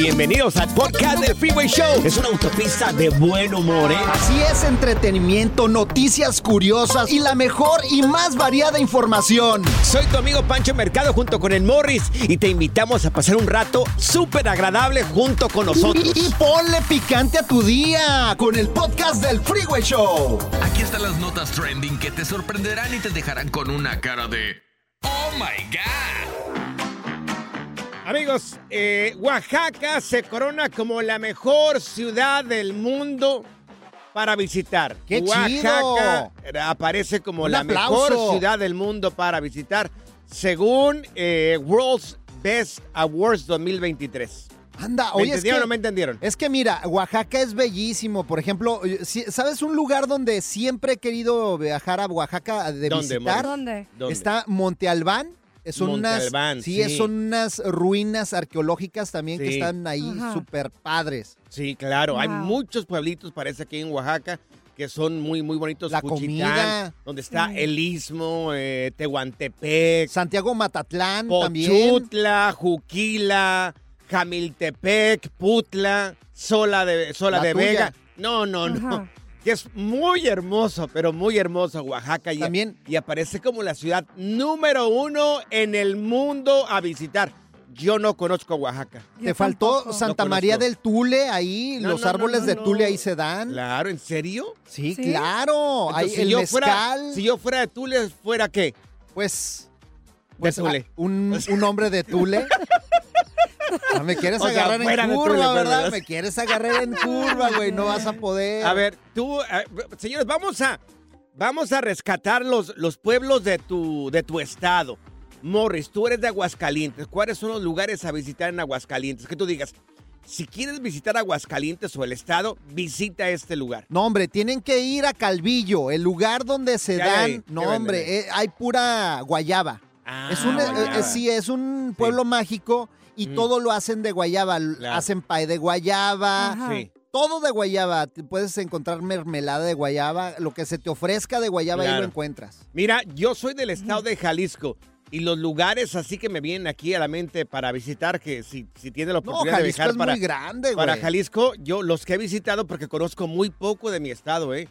Bienvenidos al podcast del Freeway Show. Es una autopista de buen humor, ¿eh? Así es, entretenimiento, noticias curiosas y la mejor y más variada información. Soy tu amigo Pancho Mercado junto con el Morris y te invitamos a pasar un rato súper agradable junto con nosotros. Y, y ponle picante a tu día con el podcast del Freeway Show. Aquí están las notas trending que te sorprenderán y te dejarán con una cara de ¡Oh my God! Amigos, eh, Oaxaca se corona como la mejor ciudad del mundo para visitar. ¡Qué Oaxaca chido! aparece como Un la aplauso. mejor ciudad del mundo para visitar, según eh, World's Best Awards 2023. Anda, ¿Me oye, es entendieron que, o no me entendieron? es que mira, Oaxaca es bellísimo. Por ejemplo, eh, ¿sabes un lugar donde siempre he querido viajar a Oaxaca de ¿Dónde, visitar? ¿Dónde? Está Monte Albán. Son unas, sí, sí. son unas ruinas arqueológicas también que están ahí súper padres. Sí, claro. Hay muchos pueblitos, parece, aquí en Oaxaca que son muy, muy bonitos. La Juchitán, comida. Donde está Sí. el Istmo, eh, Tehuantepec, Santiago Matatlán también. Pochutla, Juquila, Jamiltepec, Putla, Sola de, Sola La de tuya. Vega. No, no, no. Que es muy hermoso, pero muy hermoso Oaxaca. Y, También. y aparece como la ciudad número uno en el mundo a visitar. Yo no conozco Oaxaca. Te faltó tampoco. Santa No María del Tule, ahí No, los no, no, árboles no, de. Tule ahí se dan. Claro, ¿en serio? Sí, ¿Sí? claro. Ahí si el yo mezcal, fuera, si yo fuera de Tule, ¿fuera qué? pues, De pues Tule. ah, un, un hombre de Tule. Ah, me quieres O sea, agarrar en curva, ¿verdad? Me quieres agarrar en curva, güey. No vas a poder. A ver, tú, eh, señores, vamos a, vamos a rescatar los, los pueblos de tu, de tu estado. Morris, tú eres de Aguascalientes. ¿Cuáles son los lugares a visitar en Aguascalientes? Que tú digas, si quieres visitar Aguascalientes o el estado, visita este lugar. No, hombre, tienen que ir a Calvillo, el lugar donde se ¿Qué hay dan. No, ¿Qué venden hombre, eh, hay pura guayaba. Ah, es un, eh, guayaba. eh, sí, es un pueblo mágico y Mm. todo lo hacen de guayaba. Claro. Hacen pay de guayaba. Sí, Todo de guayaba. Puedes encontrar mermelada de guayaba. Lo que se te ofrezca de guayaba ahí Claro. lo encuentras. Mira, yo soy del estado de Jalisco. Y los lugares así que me vienen aquí a la mente para visitar, que si, si tiene la No, oportunidad de viajar es para, muy grande, güey. Para Jalisco, yo los que he visitado, porque conozco muy poco de mi estado, ¿eh?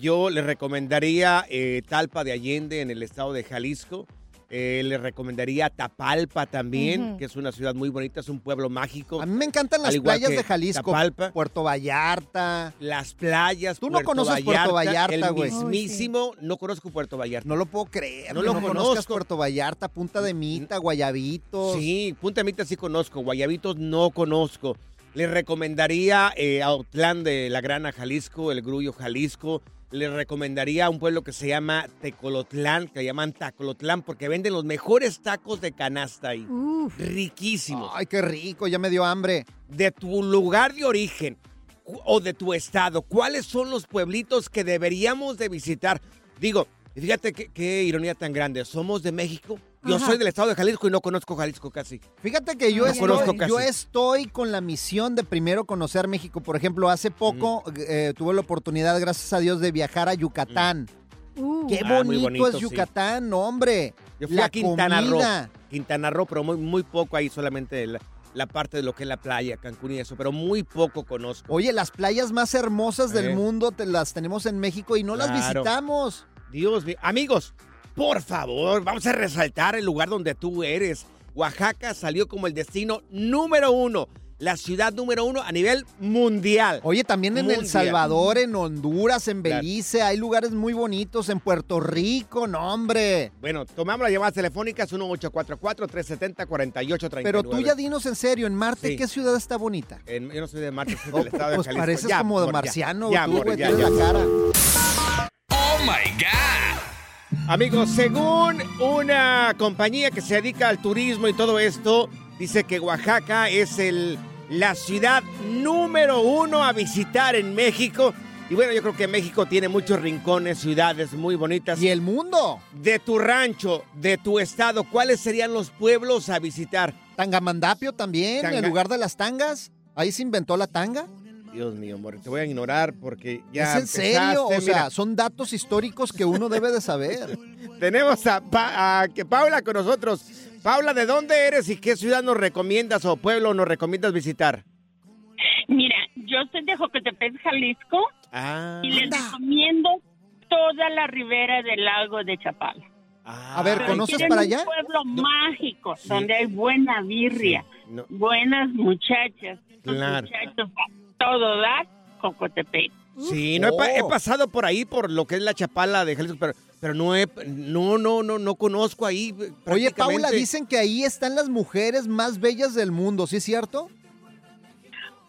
Yo le recomendaría eh, Talpa de Allende en el estado de Jalisco. Eh, le recomendaría Tapalpa también, que es una ciudad muy bonita, es un pueblo mágico. A mí me encantan las playas de Jalisco. Tapalpa. Puerto Vallarta. Las playas, Tú no Puerto conoces Puerto Vallarta, el güey. mismísimo, no conozco Puerto Vallarta. No lo puedo creer. No lo conozcas conozco. Puerto Vallarta, Punta de Mita, Guayabitos. Sí, Punta Mita sí conozco, Guayabitos no conozco. Le recomendaría eh, Autlán de la Grana, Jalisco, el Grullo, Jalisco. Le recomendaría un pueblo que se llama Tecolotlán, que llaman Tacolotlán, porque venden los mejores tacos de canasta ahí. Uf. Riquísimos. Ay, qué rico, ya me dio hambre. De tu lugar de origen o de tu estado, ¿cuáles son los pueblitos que deberíamos de visitar? Digo, fíjate qué, qué ironía tan grande. Somos de México, Yo Ajá. soy del estado de Jalisco y no conozco Jalisco casi. Fíjate que yo, No estoy, conozco casi. yo estoy con la misión de primero conocer México. Por ejemplo, hace poco eh, tuve la oportunidad, gracias a Dios, de viajar a Yucatán. Uh, Qué Ah, bonito, bonito, es sí. Yucatán, hombre. Yo fui la a Quintana comida. Roo. Quintana Roo, pero muy, muy poco ahí, solamente la, la parte de lo que es la playa, Cancún y eso, pero muy poco conozco. Oye, las playas más hermosas Eh. del mundo te las tenemos en México y no las visitamos. Dios mío. Amigos, por favor, vamos a resaltar el lugar donde tú eres. Oaxaca salió como el destino número uno, la ciudad número uno a nivel mundial. Oye, también en El. Salvador, en Honduras, en Claro. Belice, hay lugares muy bonitos, en Puerto Rico, no, hombre. Bueno, tomamos las llamadas telefónicas 1844-370-4839. Pero tú ya dinos en serio, en Marte, Sí. ¿qué ciudad está bonita? En- yo no soy de Marte, soy Oh, del estado de pues Jalisco. pareces Ya, como de marciano, Ya, tú, amor, güey, ya, tienes ya. la cara. ¡Oh my God! Amigos, según una compañía que se dedica al turismo y todo esto, dice que Oaxaca es el, la ciudad número uno a visitar en México. Y bueno, yo creo que México tiene muchos rincones, ciudades muy bonitas. Y el mundo. De tu rancho, de tu estado, ¿cuáles serían los pueblos a visitar? Tangamandapio también, Tanga- en lugar de las tangas. Ahí se inventó la tanga. Dios mío, amor, te voy a ignorar porque ya ¿Es en serio? O sea, mira. son datos históricos que uno debe de saber. Tenemos a, Pa- a que Paula con nosotros. Paula, ¿de dónde eres y qué ciudad nos recomiendas o pueblo nos recomiendas visitar? Mira, yo soy de Jocotepec, Jalisco, Ah, y les recomiendo toda la ribera del lago de Chapala. ah, A ver, Pero ¿conoces para un allá? pueblo mágico, Sí. donde hay buena birria, no, buenas muchachas, Claro. muchachos, todo da Jocotepec. sí, no he, pa- Oh. he pasado por ahí por lo que es la Chapala de Jalisco, pero, pero no, he, no, no, no, no conozco ahí. eh, Oye, Paula, dicen que ahí están las mujeres más bellas del mundo, ¿sí es cierto?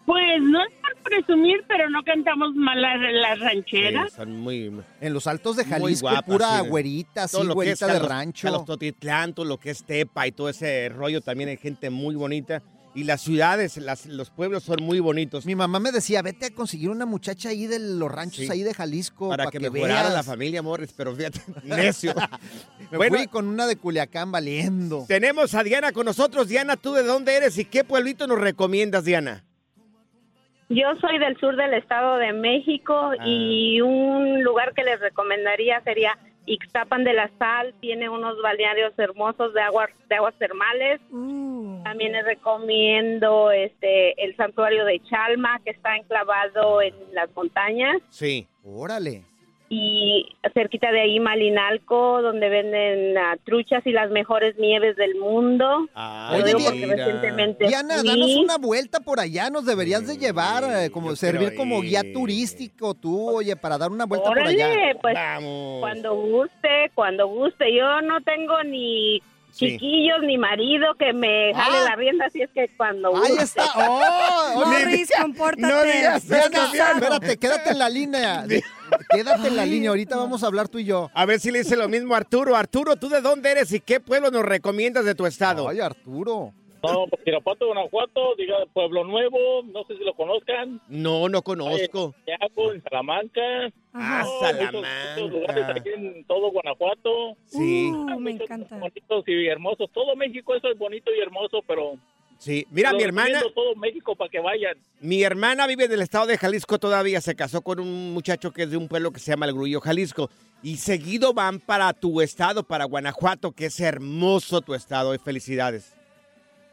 Pues no es por presumir, pero no cantamos mal las, las Sí, rancheras. son muy En los altos de Jalisco, guapas, pura sí. güerita, es güerita de Carlos- rancho. Carlos Totitlán, todo lo que es Tepa y todo ese rollo también hay gente muy bonita. Y las ciudades, las, los pueblos son muy bonitos. Mi mamá me decía, vete a conseguir una muchacha ahí de los ranchos Sí. ahí de Jalisco. para pa' que, que mejorara veas". la familia Morris, pero fíjate, necio. Me Bueno. fui con una de Culiacán valiendo. Tenemos a Diana con nosotros. Diana, ¿tú de dónde eres y qué pueblito nos recomiendas, Diana? Yo soy del sur del Estado de México Ah. y un lugar que les recomendaría sería Ixtapan de la Sal. Tiene unos balnearios hermosos de aguas de aguas termales. uh. También les recomiendo este el santuario de Chalma que está enclavado en las montañas Sí. Órale. Y cerquita de ahí Malinalco donde venden ah, truchas y las mejores nieves del mundo. Ah, Oye, recientemente Diana, fui. danos una vuelta por allá, nos deberías de Sí, llevar, eh, como servir como guía turístico tú, oye, para dar una vuelta por allá. Pues Vamos. Cuando guste, cuando guste. Yo no tengo ni Sí. chiquillos ni marido que me jale Ah. la rienda, así es que cuando Ahí guste. está. ¡Oh! Morris, compórtate. no digas eso, espérate, quédate en la línea. Quédate en la línea, ahorita vamos a hablar tú y yo. A ver si le dice lo mismo a Arturo. Arturo, ¿tú de dónde eres y qué pueblo nos recomiendas de tu estado? Ay, Arturo. No, pues Irapuato, Guanajuato, diga Pueblo Nuevo, no sé si lo conozcan. No, no conozco. Santiago, en Salamanca. Ah. No, muchos- muchos lugares Salamanca. aquí en todo Guanajuato. Sí, Uh, me encanta. Bonitos y hermosos. Todo México eso es bonito y hermoso, pero... sí. Mira, lo mi hermana, todo México para que vayan. mi hermana vive en el estado de Jalisco todavía. Se casó con un muchacho que es de un pueblo que se llama El Grullo, Jalisco. Y seguido van para tu estado, para Guanajuato, que es hermoso tu estado. Y felicidades.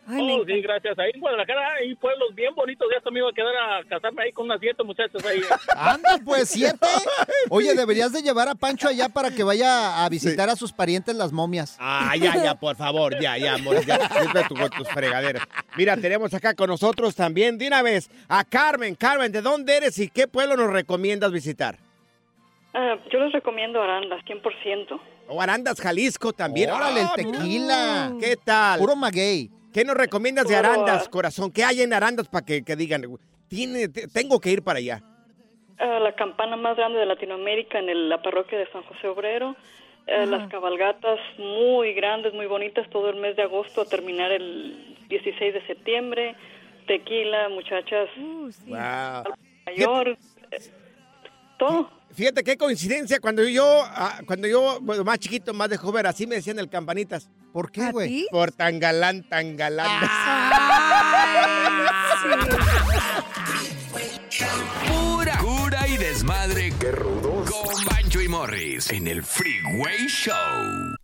Ay, oh, sí, gracias. Ahí en Guadalajara hay pueblos bien bonitos. Ya hasta me iba a quedar a casarme ahí con unas siete muchachas ahí. Anda, pues, siete. Oye, deberías de llevar a Pancho allá para que vaya a visitar a sus parientes las momias. Ah, ya, ya, por favor, ya, ya, amor, ya, siempre tu- con tus fregaderas. Mira, tenemos acá con nosotros también, de una vez, a Carmen. Carmen, ¿de dónde eres y qué pueblo nos recomiendas visitar? Ah, yo les recomiendo Arandas, 100%. O Arandas, Jalisco también. Órale, el ¡Ah, tequila. ¿Qué tal? Puro maguey. ¿Qué nos recomiendas de Arandas, corazón? ¿Qué hay en Arandas para que, que digan, tiene, te- tengo que ir para allá? Ah, la campana más grande de Latinoamérica en el- la parroquia de San José Obrero. Eh, las cabalgatas muy grandes, muy bonitas, todo el mes de agosto a terminar el 16 de septiembre. Tequila, muchachas Uh, sí. Wow. mayor, eh, todo. Fíjate qué coincidencia, cuando yo, ah, cuando yo, bueno, más chiquito, más de joven, así me decían el Campanitas. ¿Por qué, güey? Por tan galán, tan galán. Pura cura y desmadre. Qué rudos. Con Bancho y Morris en el Freeway Show.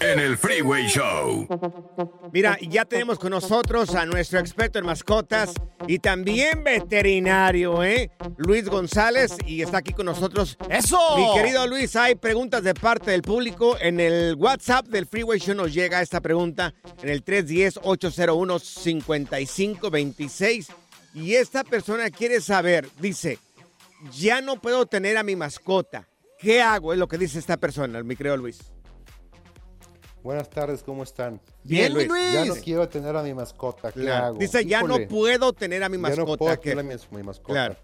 en el Freeway Show. Mira, ya tenemos con nosotros a nuestro experto en mascotas y también veterinario, ¿eh? Luis González, y está aquí con nosotros. ¡Eso! Mi querido Luis, hay preguntas de parte del público. En el WhatsApp del Freeway Show nos llega esta pregunta en el 310-801-5526. Y esta persona quiere saber, dice, ya no puedo tener a mi mascota. ¿Qué hago? Es lo que dice esta persona, mi querido Luis. Buenas tardes, ¿cómo están? Bien, Luis. Ya no quiero tener a mi mascota, ¿qué Claro. hago? Dice, ya Híjole, no puedo tener a mi Ya mascota. no puedo ¿qué? tener a mi, mi mascota. Claro.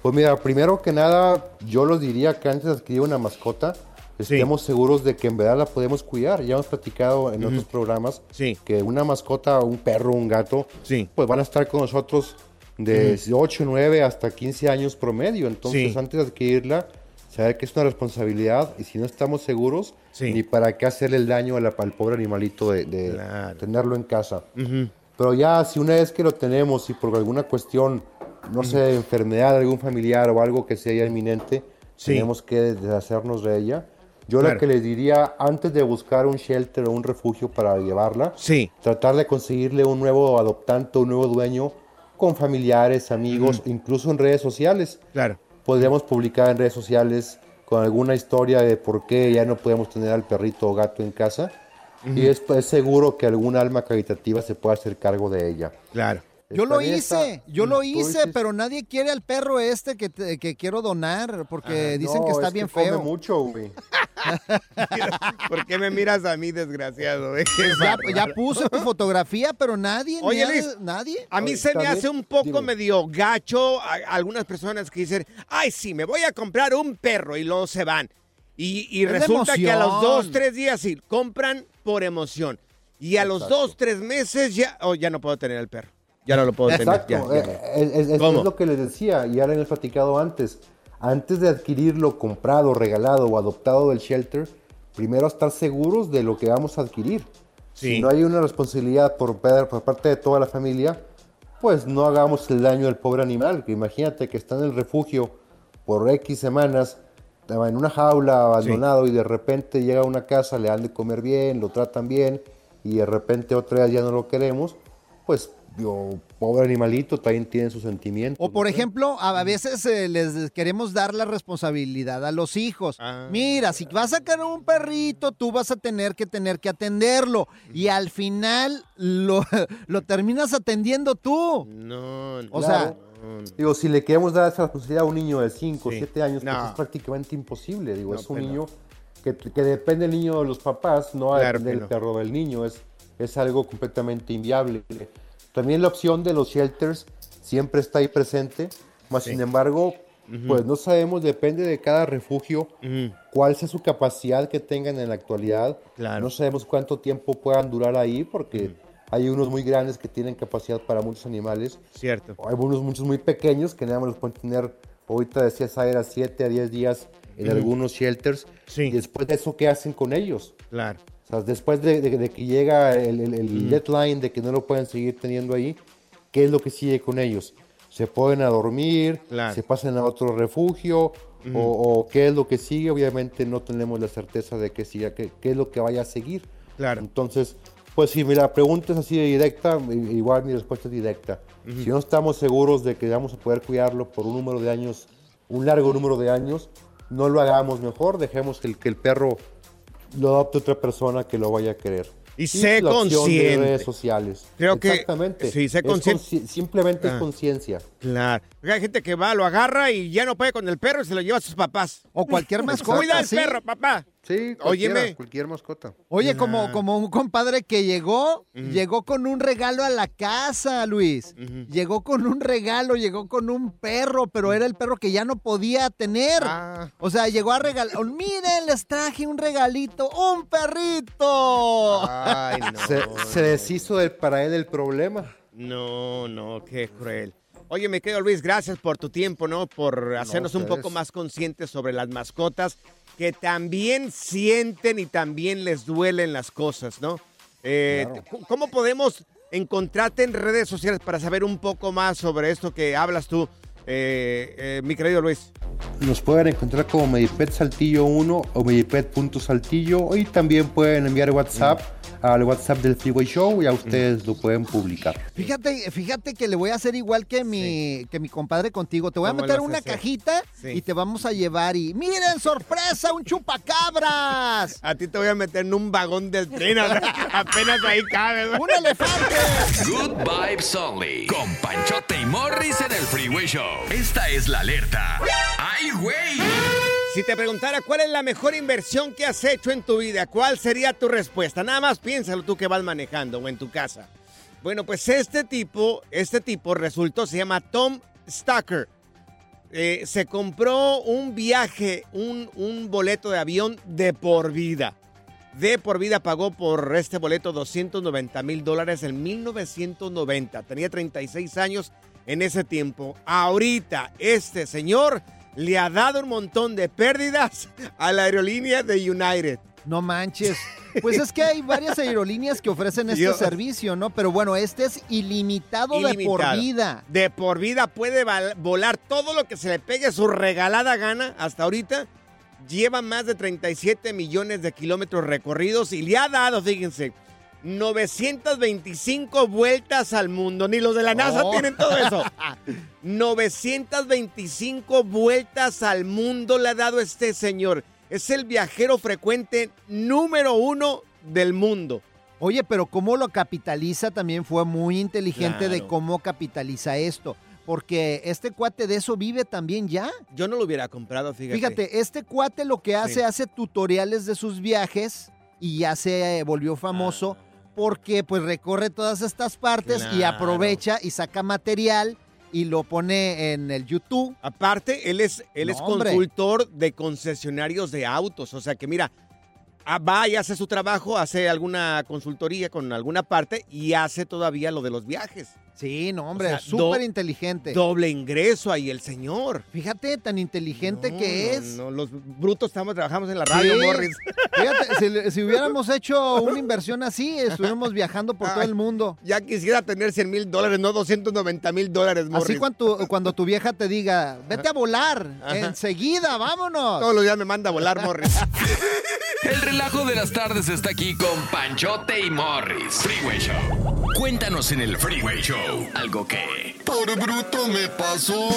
Pues mira, primero que nada, yo los diría que antes de adquirir una mascota, estemos seguros de que en verdad la podemos cuidar. Ya hemos platicado en otros programas que una mascota, un perro, un gato, pues van a estar con nosotros de 8, 9 hasta 15 años promedio. Entonces, antes de adquirirla, saber que es una responsabilidad y si no estamos seguros, ni para qué hacerle el daño la- al pobre animalito de, de tenerlo en casa. Pero ya si una vez que lo tenemos y por alguna cuestión, no sé, enfermedad de algún familiar o algo que sea ya inminente, Sí. tenemos que deshacernos de ella. Yo Claro. lo que les diría, antes de buscar un shelter o un refugio para llevarla, tratar de conseguirle un nuevo adoptante, un nuevo dueño con familiares, amigos, incluso en redes sociales. Claro. Podríamos publicar en redes sociales con alguna historia de por qué ya no podemos tener al perrito o gato en casa. Y es, es seguro que algún alma caritativa se pueda hacer cargo de ella. Claro. Yo lo hice, yo lo hice, dices- pero nadie quiere al perro este que, te- que quiero donar porque Ah, dicen no, que está es bien come feo. mucho, güey. ¿Por qué me miras a mí, desgraciado? eh? Ya, puse tu fotografía, pero nadie, Oye, nadie, Luis, nadie. A mí se me hace un poco medio gacho a- algunas personas que dicen, ay, sí, me voy a comprar un perro y luego se van. Y, y resulta que a los dos, tres días sí, compran por emoción. Y a los dos, tres meses ya, oh, ya no puedo tener el perro. Ya no lo puedo Exacto, tener. ya, ya eh, es, es- es ¿Cómo? lo que les decía y ahora hemos platicado antes. Antes de adquirirlo comprado, regalado o adoptado del shelter, primero estar seguros de lo que vamos a adquirir. Sí. Si no hay una responsabilidad por, por parte de toda la familia, pues no hagamos el daño al pobre animal. Que imagínate que está en el refugio por X semanas, en una jaula abandonado y de repente llega a una casa, le dan de comer bien, lo tratan bien y de repente otra vez ya no lo queremos, pues yo, pobre animalito también tiene sus sentimientos. O por ejemplo, a a veces eh, les queremos dar la responsabilidad a los hijos. Ah. Mira, si vas a sacar un perrito, tú vas a tener que tener que atenderlo. Y al final lo, lo terminas atendiendo tú. No, O Claro. sea, Digo, si le queremos dar esa responsabilidad a un niño de 5 o Sí. 7 años, No. pues es prácticamente imposible. Digo, No, es un pues no. niño que, que depende del niño de los papás, no Claro del no. perro del niño. Es, es algo completamente inviable. También la opción de los shelters siempre está ahí presente. Más sin embargo, pues no sabemos, depende de cada refugio, cuál sea su capacidad que tengan en la actualidad. No sabemos cuánto tiempo puedan durar ahí, porque hay unos muy grandes que tienen capacidad para muchos animales. Cierto. Hay unos muchos muy pequeños que nada más los pueden tener, ahorita decía Zaira, 7 a 10 días en algunos shelters. Y después de eso, ¿qué hacen con ellos? Claro. O sea, después de, de- de que llega el, el- el deadline de que no lo pueden seguir teniendo ahí, ¿qué es lo que sigue con ellos? ¿Se pueden a dormir? ¿Se pasan a otro refugio? O, o qué es lo que sigue? Obviamente no tenemos la certeza de que siga, qué, qué es lo que vaya a seguir. Claro. Entonces, pues si la pregunta es así de directa, igual mi respuesta es directa. Si no estamos seguros de que vamos a poder cuidarlo por un número de años, un largo número de años, no lo hagamos mejor, dejemos que el, que el perro lo adopte otra persona que lo vaya a querer. Y sé la opción de consciente. redes sociales. Creo que- Exactamente. sí, sé consciente. consci- simplemente Ah. es conciencia. Claro. Porque Hay gente que va, lo agarra y ya no puede con el perro y se lo lleva a sus papás. O cualquier mascota, Cuida al sí. perro, papá. Sí, Óyeme. cualquier mascota. Oye, como, como un compadre que llegó, llegó con un regalo a la casa, Luis. Llegó con un regalo, llegó con un perro, pero era el perro que ya no podía tener. Ah. O sea, llegó a regalar. Miren, les traje un regalito, un perrito. Ay, no. Se, se deshizo del, para él el problema. No, no, qué cruel. Oye, mi querido Luis, gracias por tu tiempo, ¿no? Por hacernos un poco más conscientes sobre las mascotas que también sienten y también les duelen las cosas, ¿no? Eh, Claro. ¿Cómo podemos encontrarte en redes sociales para saber un poco más sobre esto que hablas tú, eh, eh, mi querido Luis? Nos pueden encontrar como Medipet Saltillo 1 o Medipet.saltillo y también pueden enviar WhatsApp al WhatsApp del Freeway Show y a ustedes lo pueden publicar. Fíjate, fíjate que le voy a hacer igual que mi, que mi compadre contigo. Te voy a ¿Cómo meter una hacer? cajita Sí. y te vamos a llevar y ¡miren, sorpresa! ¡Un chupacabras! A ti te voy a meter en un vagón del tren, apenas ahí cabe. ¡Un elefante! Good Vibes Only. Con Panchote y Morris en el Freeway Show. Esta es la alerta. ¡Ay, güey! Si te preguntara cuál es la mejor inversión que has hecho en tu vida, ¿cuál sería tu respuesta? Nada más piénsalo tú que vas manejando o en tu casa. Bueno, pues este tipo, este tipo resultó, se llama Tom Stacker. Eh, se compró un viaje, un, un boleto de avión de por vida. De por vida pagó por este boleto 290 mil dólares en 1990. Tenía 36 años en ese tiempo. Ahorita este señor le ha dado un montón de pérdidas a la aerolínea de United. No manches. Pues es que hay varias aerolíneas que ofrecen este Yo- servicio, ¿no? Pero bueno, este es ilimitado, de por Ilimitado. vida. De por vida puede volar todo lo que se le pegue su regalada gana hasta ahorita. Lleva más de 37 millones de kilómetros recorridos y le ha dado, fíjense, 925 vueltas al mundo. Ni los de la NASA Oh. tienen todo eso. 925 vueltas al mundo le ha dado este señor. Es el viajero frecuente número uno del mundo. Oye, pero cómo lo capitaliza también fue muy inteligente de cómo capitaliza esto. Porque este cuate de eso vive también ya. Yo no lo hubiera comprado, fíjate. Fíjate, este cuate lo que hace, Sí. hace tutoriales de sus viajes y ya se eh, volvió famoso porque pues recorre todas estas partes y aprovecha y saca material y lo pone en el YouTube. Aparte, él es, él es No, consultor de concesionarios de autos. O sea que mira, va y hace su trabajo, hace alguna consultoría con alguna parte y hace todavía lo de los viajes. Sí, no, hombre, O sea, súper do- inteligente. Doble ingreso ahí el señor. Fíjate, tan inteligente No, que no, es. no, los brutos estamos, trabajamos en la radio, Sí. Morris. Fíjate, si, hubiéramos hecho una inversión así, estuviéramos viajando por todo el mundo. Ya quisiera tener 100 mil dólares, no 290 mil dólares, Morris. Así cuando, cuando tu vieja te diga, vete a volar, Ajá. enseguida, vámonos. Todos los días me manda a volar, Morris. El relajo de las tardes está aquí con Panchote y Morris. Freeway Show. Cuéntanos en el Freeway Show algo que... Por bruto me pasó.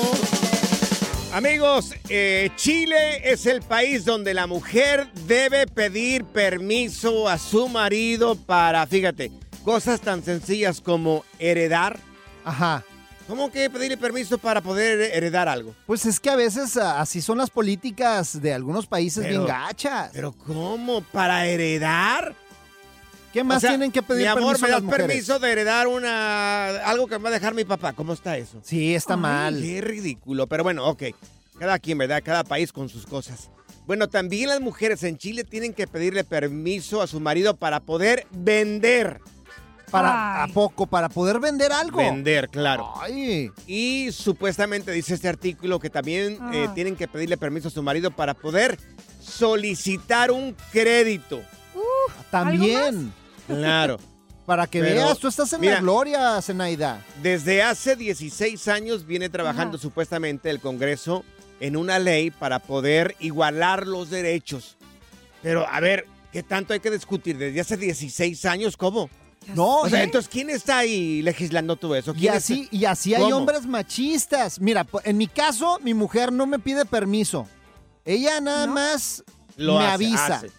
Amigos, eh, Chile es el país donde la mujer debe pedir permiso a su marido para, fíjate, cosas tan sencillas como heredar. Ajá. ¿Cómo que pedirle permiso para poder heredar algo? Pues es que a veces ah, así son las políticas de algunos países Pero- bien gachas. Pero ¿cómo? ¿Para heredar? ¿Qué más O sea, tienen que pedir Mi amor, permiso ¿me das permiso de heredar una algo que me va a dejar mi papá? ¿Cómo está eso? Sí, está Ay, mal. Qué ridículo. Pero bueno, ok. Cada quien, ¿verdad? Cada país con sus cosas. Bueno, también las mujeres en Chile tienen que pedirle permiso a su marido para poder vender. Para, ¿A poco? ¿Para poder vender algo? Vender, claro. Ay. Y supuestamente dice este artículo que también eh, Ah. tienen que pedirle permiso a su marido para poder solicitar un crédito. También. Claro. Para que Pero, veas, tú estás en mira, la gloria, Zenaida. Desde hace 16 años viene trabajando supuestamente el Congreso en una ley para poder igualar los derechos. Pero, a ver, ¿qué tanto hay que discutir? ¿Desde hace 16 años? ¿Cómo? No, O sea, ¿eh? entonces, ¿quién está ahí legislando todo eso? Y ¿Quién así, está- y así hay ¿Cómo? hombres machistas. Mira, en mi caso, mi mujer no me pide permiso. Ella nada más Lo me hace, avisa. hace.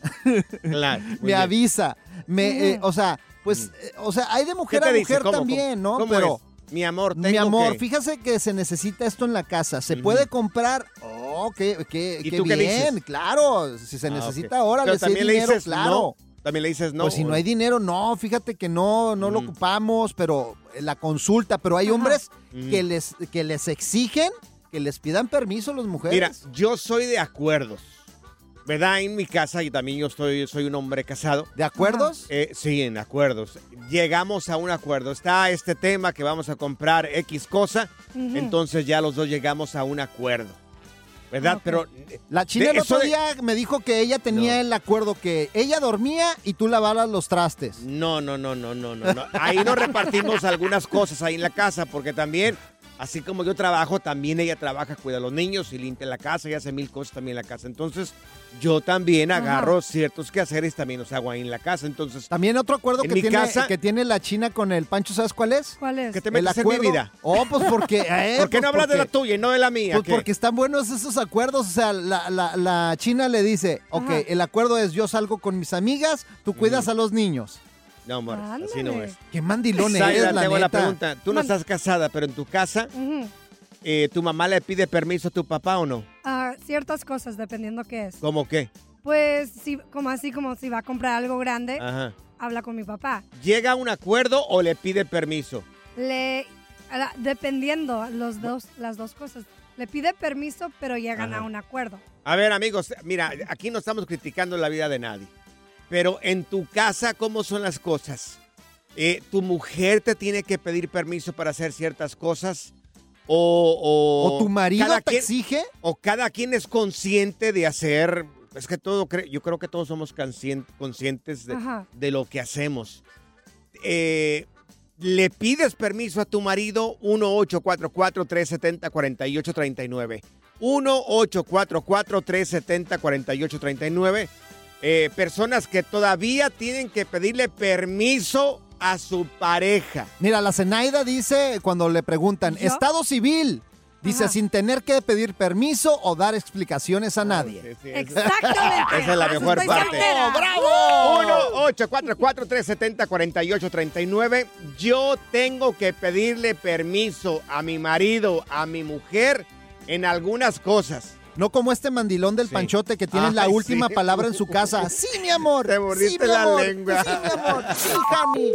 Claro. muy me bien. avisa. Me, eh, o sea, pues, eh, o sea, hay de mujer ¿Qué te a mujer ¿Cómo, también, cómo? ¿no? ¿Cómo Pero, es? Mi amor, tengo mi amor, que- fíjese que se necesita esto en la casa. ¿Se puede comprar? Oh, qué, qué, ¿Y qué tú qué bien, dices? claro. Si se Ah, necesita ahora, también le dinero, dices claro. no. También le dices no. Pues si no hay dinero, no, fíjate que no, no lo ocupamos, pero eh, la consulta, pero hay hombres Mm. que les, que les exigen que les pidan permiso a las mujeres. Mira, yo soy de acuerdos. ¿Verdad? En mi casa, y también yo estoy, soy un hombre casado. ¿De acuerdos? Eh, sí, en acuerdos. Llegamos a un acuerdo. Está este tema que vamos a comprar X cosa. Entonces ya los dos llegamos a un acuerdo. ¿Verdad? Pero. La china el otro de- día me dijo que ella tenía el acuerdo que ella dormía y tú lavaras los trastes. No, no, no, no, no, no. no. Ahí nos repartimos algunas cosas ahí en la casa, porque también, así como yo trabajo, también ella trabaja, cuida a los niños y limpia la casa y hace mil cosas también en la casa. Entonces, yo también agarro ciertos quehaceres también los hago ahí en la casa. Entonces, También otro acuerdo que tiene, casa- que tiene la china con el Pancho, ¿sabes cuál es? ¿Cuál es? ¿Qué te metes en mi vida? Oh, pues porque... eh, ¿por qué pues no hablas de la tuya y no de la mía? Pues ¿Qué? porque están buenos esos acuerdos. O sea, la, la- la china le dice, ok, Ajá. el acuerdo es yo salgo con mis amigas, tú cuidas a los niños. No, amor, así no es. Qué mandilón eres, la te hago la neta. pregunta. Tú no estás casada, pero en tu casa, eh, ¿tu mamá le pide permiso a tu papá o no? Ah, ciertas cosas, dependiendo qué es. ¿Cómo qué? Pues, si, como así, como si va a comprar algo grande, Ajá. habla con mi papá. ¿Llega a un acuerdo o le pide permiso? Le, a la- dependiendo los dos, las dos cosas. Le pide permiso, pero llegan Ajá. a un acuerdo. A ver, amigos, mira, aquí no estamos criticando la vida de nadie. Pero en tu casa, ¿cómo son las cosas? Eh, ¿Tu mujer te tiene que pedir permiso para hacer ciertas cosas? ¿O, o, ¿O tu marido te quien- exige? ¿O cada quien es consciente de hacer? Es que todo, yo creo que todos somos conscien- conscientes de, de lo que hacemos. Eh, ¿Le pides permiso a tu marido? 1-844-370-4839. 1-844-370-4839. Eh, personas que todavía tienen que pedirle permiso a su pareja. Mira, la Zenaida dice cuando le preguntan, ¿Yo? Estado civil, dice Ajá. sin tener que pedir permiso o dar explicaciones a nadie. Exactamente. Esa es la mejor estoy parte. soltera. ¡Bravo! 1-844-370-4839. Yo tengo que pedirle permiso a mi marido, a mi mujer, en algunas cosas. No como este mandilón del panchote que tiene la última sí. palabra en su casa. Sí, mi amor. Te sí, mi la amor. lengua. Sí, mi amor. Sí, honey.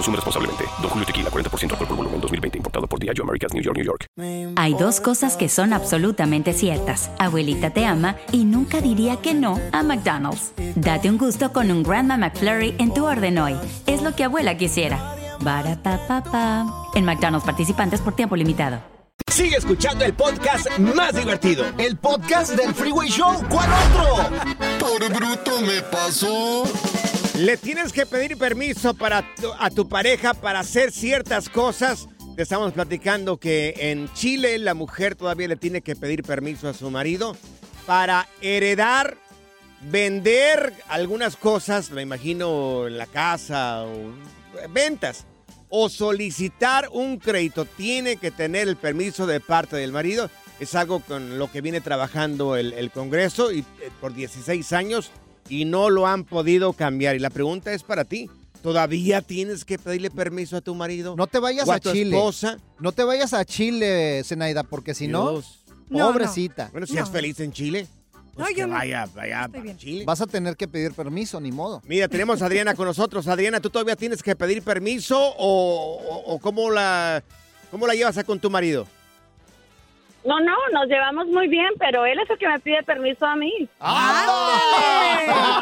Consume responsablemente. Don Julio Tequila, 40% alcohol por volumen, 2020. Importado por Diageo Americas, New York, New York. Hay dos cosas que son absolutamente ciertas. Abuelita te ama y nunca diría que no a McDonald's. Date un gusto con un Grandma McFlurry en tu orden hoy. Es lo que abuela quisiera. Barapapapa. En McDonald's participantes por tiempo limitado. Sigue escuchando el podcast más divertido. El podcast del Freeway Show. ¿Cuál otro? Por bruto me pasó. Le tienes que pedir permiso para a tu pareja para hacer ciertas cosas. Te estamos platicando que en Chile la mujer todavía le tiene que pedir permiso a su marido para heredar, vender algunas cosas, me imagino la casa o ventas, o solicitar un crédito. Tiene que tener el permiso de parte del marido. Es algo con lo que viene trabajando el, el Congreso y, eh, por 16 años y no lo han podido cambiar. Y la pregunta es para ti. ¿Todavía tienes que pedirle permiso a tu marido? No te vayas o a, tu Chile. esposa? No te vayas a Chile, Zenaida, porque si no, Dios. pobrecita. Bueno, si es feliz en Chile, pues No, que yo no. vaya, vaya a Chile. Vas a tener que pedir permiso, ni modo. Mira, tenemos a Adriana con nosotros. Adriana, ¿tú todavía tienes que pedir permiso o, o- o cómo, la, cómo la llevas a con tu marido? No, no, nos llevamos muy bien, pero él es el que me pide permiso a mí.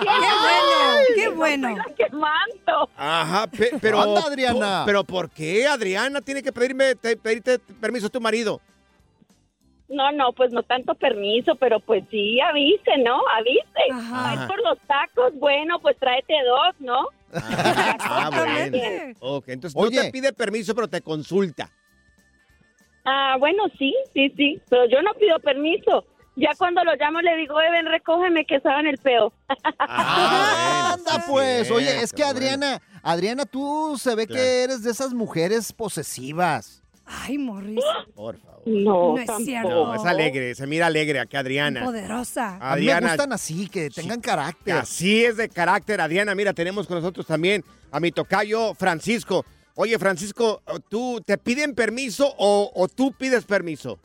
¡Qué bueno! ¡Qué bueno! ¡Qué manto! Ajá, pe- pero... Anda, Adriana. ¿Pero por qué Adriana tiene que pedirme, te- pedirte permiso a tu marido? No, no, pues no tanto permiso, pero pues sí, avise, ¿no? Avise. Ajá. Ay, por los tacos, bueno, pues tráete dos, ¿no? Ah, bueno. Ok, entonces no te pide permiso, pero te consulta. Ah, bueno, sí, sí, sí, pero yo no pido permiso. Ya cuando lo llamo le digo, "Eh, ven, recógeme que estaba en el peo. Anda pues, oye, es que Adriana, Adriana, tú se ve Claro. que eres de esas mujeres posesivas. Ay, Morris. Por favor. No, No es cierto. No, es alegre, se mira alegre acá Adriana. Poderosa. A mí me Adriana, gustan así, que tengan carácter. Así es de carácter, Adriana. Mira, tenemos con nosotros también a mi tocayo Francisco. Oye, Francisco, ¿tú te piden permiso o, o tú pides permiso?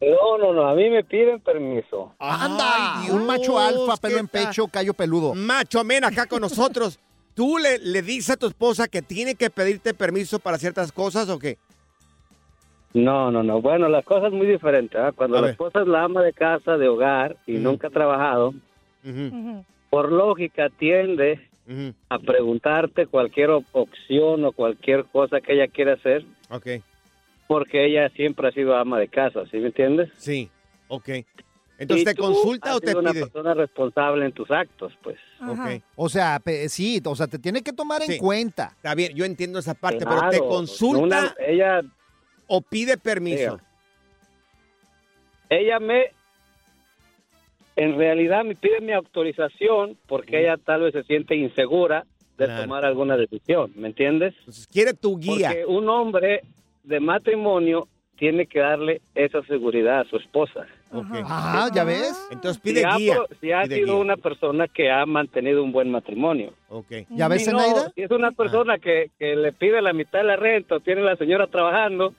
No, no, no, a mí me piden permiso. Anda, Ay, un macho alfa, pelo ¿qué en pecho, callo peludo. Macho men acá con nosotros. ¿Tú le, le dices a tu esposa que tiene que pedirte permiso para ciertas cosas o qué? No, no, no. Bueno, la cosa es muy diferente. ¿ah? Cuando A la ver. esposa es la ama de casa, de hogar, y nunca ha trabajado, por lógica tiende a preguntarte cualquier op- opción o cualquier cosa que ella quiera hacer, Ok, porque ella siempre ha sido ama de casa, ¿sí me entiendes? sí, ok. Entonces, Y ¿te tú consulta has o te sido una pide? persona responsable en tus actos, pues. Ok. O sea, sí, o sea, te tiene que tomar Sí. en cuenta. Está bien, yo entiendo esa parte, pero ¿te Claro, consulta una- ella, o pide permiso? ella me, en realidad me pide mi autorización porque ella tal vez se siente insegura de Claro. tomar alguna decisión, ¿me entiendes? quiere tu guía. Porque un hombre de matrimonio tiene que darle esa seguridad a su esposa. Ah, ¿ya ves? Entonces pide ha, guía. pro- si ha pide sido guía. una persona que ha mantenido un buen matrimonio. Ok. ¿Ya ves, Si no, si es una persona que, que le pide la mitad de la renta o tiene la señora trabajando,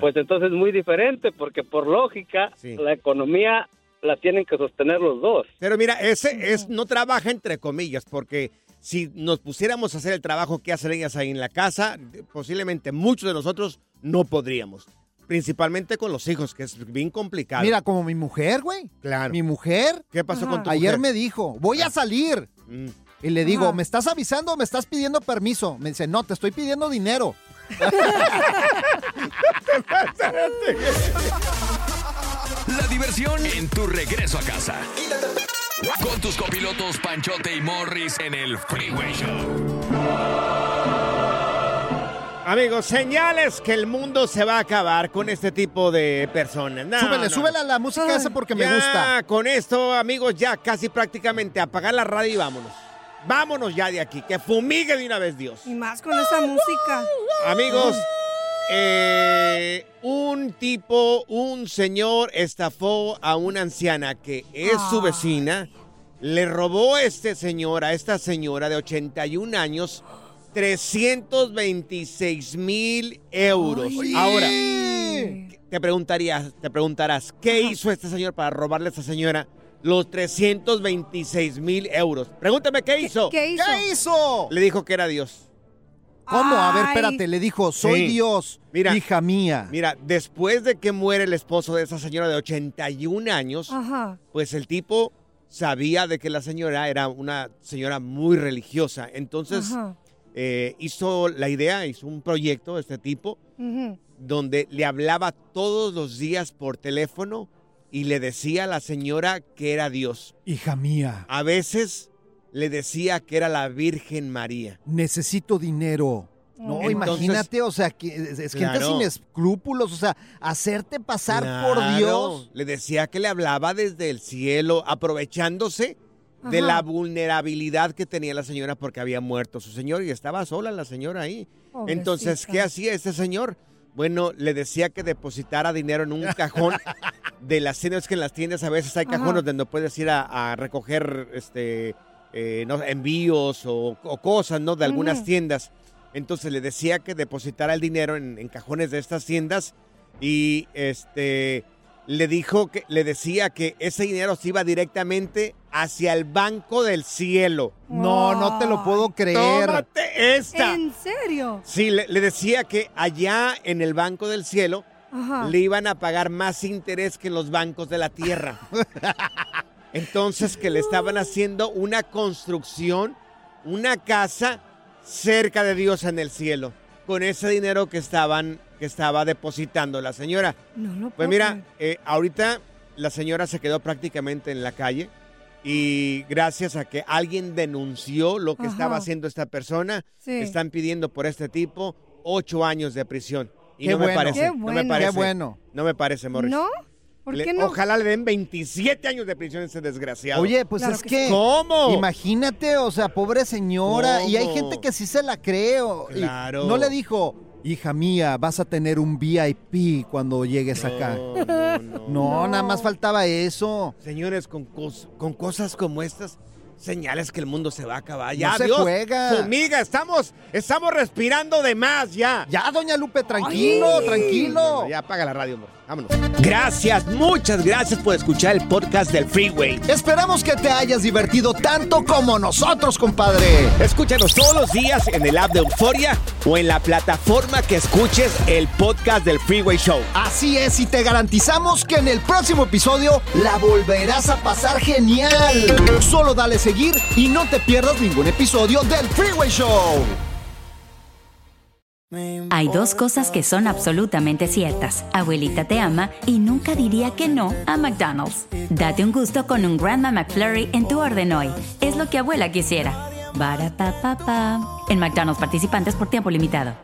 pues entonces es muy diferente porque por lógica la economía la tienen que sostener los dos. Pero mira, ese es no trabaja entre comillas, porque si nos pusiéramos a hacer el trabajo que hacen ellas ahí en la casa, posiblemente muchos de nosotros no podríamos. Principalmente con los hijos, que es bien complicado. Mira, como mi mujer, güey. Claro. Mi mujer. ¿Qué pasó con tu Ayer mujer? me dijo, voy a salir. Mm. Y le digo, Ajá. ¿me estás avisando o me estás pidiendo permiso? Me dice, no, te estoy pidiendo dinero. La diversión en tu regreso a casa. Con tus copilotos Panchote y Morris en el Freeway Show. Amigos, señales que el mundo se va a acabar con este tipo de personas. No, súbele, no, súbele a la música esa porque me Ya, gusta. Con esto, amigos, ya casi prácticamente apagar la radio y vámonos. Vámonos ya de aquí, que fumigue de una vez Dios. Y más con esa música. Amigos, eh, un tipo, un señor estafó a una anciana que es su vecina. Le robó a este señor, a esta señora de 81 años, 326 mil euros. Ahora, te preguntarías, te preguntarás, ¿qué hizo este señor para robarle a esta señora los 326 mil euros? Pregúntame, ¿qué hizo? qué hizo? ¿Qué hizo? Le dijo que era Dios. ¿Cómo? A ver, espérate, le dijo, soy Sí. Dios, Mira. hija mía. Mira, después de que muere el esposo de esa señora de 81 años, Ajá. pues el tipo sabía de que la señora era una señora muy religiosa. Entonces, Ajá. eh, hizo la idea, hizo un proyecto de este tipo, Ujú. donde le hablaba todos los días por teléfono y le decía a la señora que era Dios. Hija mía, A veces le decía que era la Virgen María. necesito dinero. No, Entonces- imagínate, o sea, que es, gente Claro. sin escrúpulos, o sea, hacerte pasar por Dios. Le decía que le hablaba desde el cielo, aprovechándose de Ajá. la vulnerabilidad que tenía la señora porque había muerto su señor y estaba sola la señora ahí. Entonces, ¿qué hacía este señor? Bueno, le decía que depositara dinero en un cajón de las tiendas, que en las tiendas a veces hay Ajá. cajones donde puedes ir a, a recoger este eh, no, envíos o, o cosas, ¿no? De algunas tiendas. Entonces le decía que depositara el dinero en, en cajones de estas tiendas y este le dijo que le decía que ese dinero se iba directamente hacia el banco del cielo. No, no te lo puedo creer. Tómate esta. ¿En serio? Sí, le, le decía que allá en el banco del cielo Ajá. le iban a pagar más interés que en los bancos de la tierra. Entonces que le estaban haciendo una construcción, una casa cerca de Dios en el cielo, con ese dinero que estaban que estaba depositando la señora. No lo Pues mira, eh, ahorita la señora se quedó prácticamente en la calle y gracias a que alguien denunció lo que Ajá. estaba haciendo esta persona, Sí. están pidiendo por este tipo ocho años de prisión. Y Qué no me bueno. parece, Qué no me bueno. parece. Qué bueno. No me parece, Morris. ¿No? ¿Por Le- qué no? Ojalá le den 27 años de prisión a ese desgraciado. Oye, pues es que. ¿Cómo? Imagínate, o sea, pobre señora. Y hay gente que sí se la cree. o- y Claro. No le dijo, hija mía, vas a tener un VIP cuando llegues acá. No, nada más faltaba eso. Señores, con, cos- con cosas como estas, señales que el mundo se va a acabar. Ya, No se Dios, juega. Formiga, estamos, estamos respirando de más ya. Ya, doña Lupe, tranquilo, Ay. tranquilo. Ya apaga la radio, amor. Vámonos. Gracias, muchas gracias por escuchar el podcast del Freeway. Esperamos que te hayas divertido tanto como nosotros, compadre. Escúchanos todos los días en el app de Euforia o en la plataforma que escuches el podcast del Freeway Show. Así es, y te garantizamos que en el próximo episodio la volverás a pasar genial. Solo dale seguir y no te pierdas ningún episodio del Freeway Show. Hay dos cosas que son absolutamente ciertas. Abuelita te ama y nunca diría que no a McDonald's. Date un gusto con un Grandma McFlurry en tu orden hoy. Es lo que abuela quisiera. En McDonald's participantes por tiempo limitado.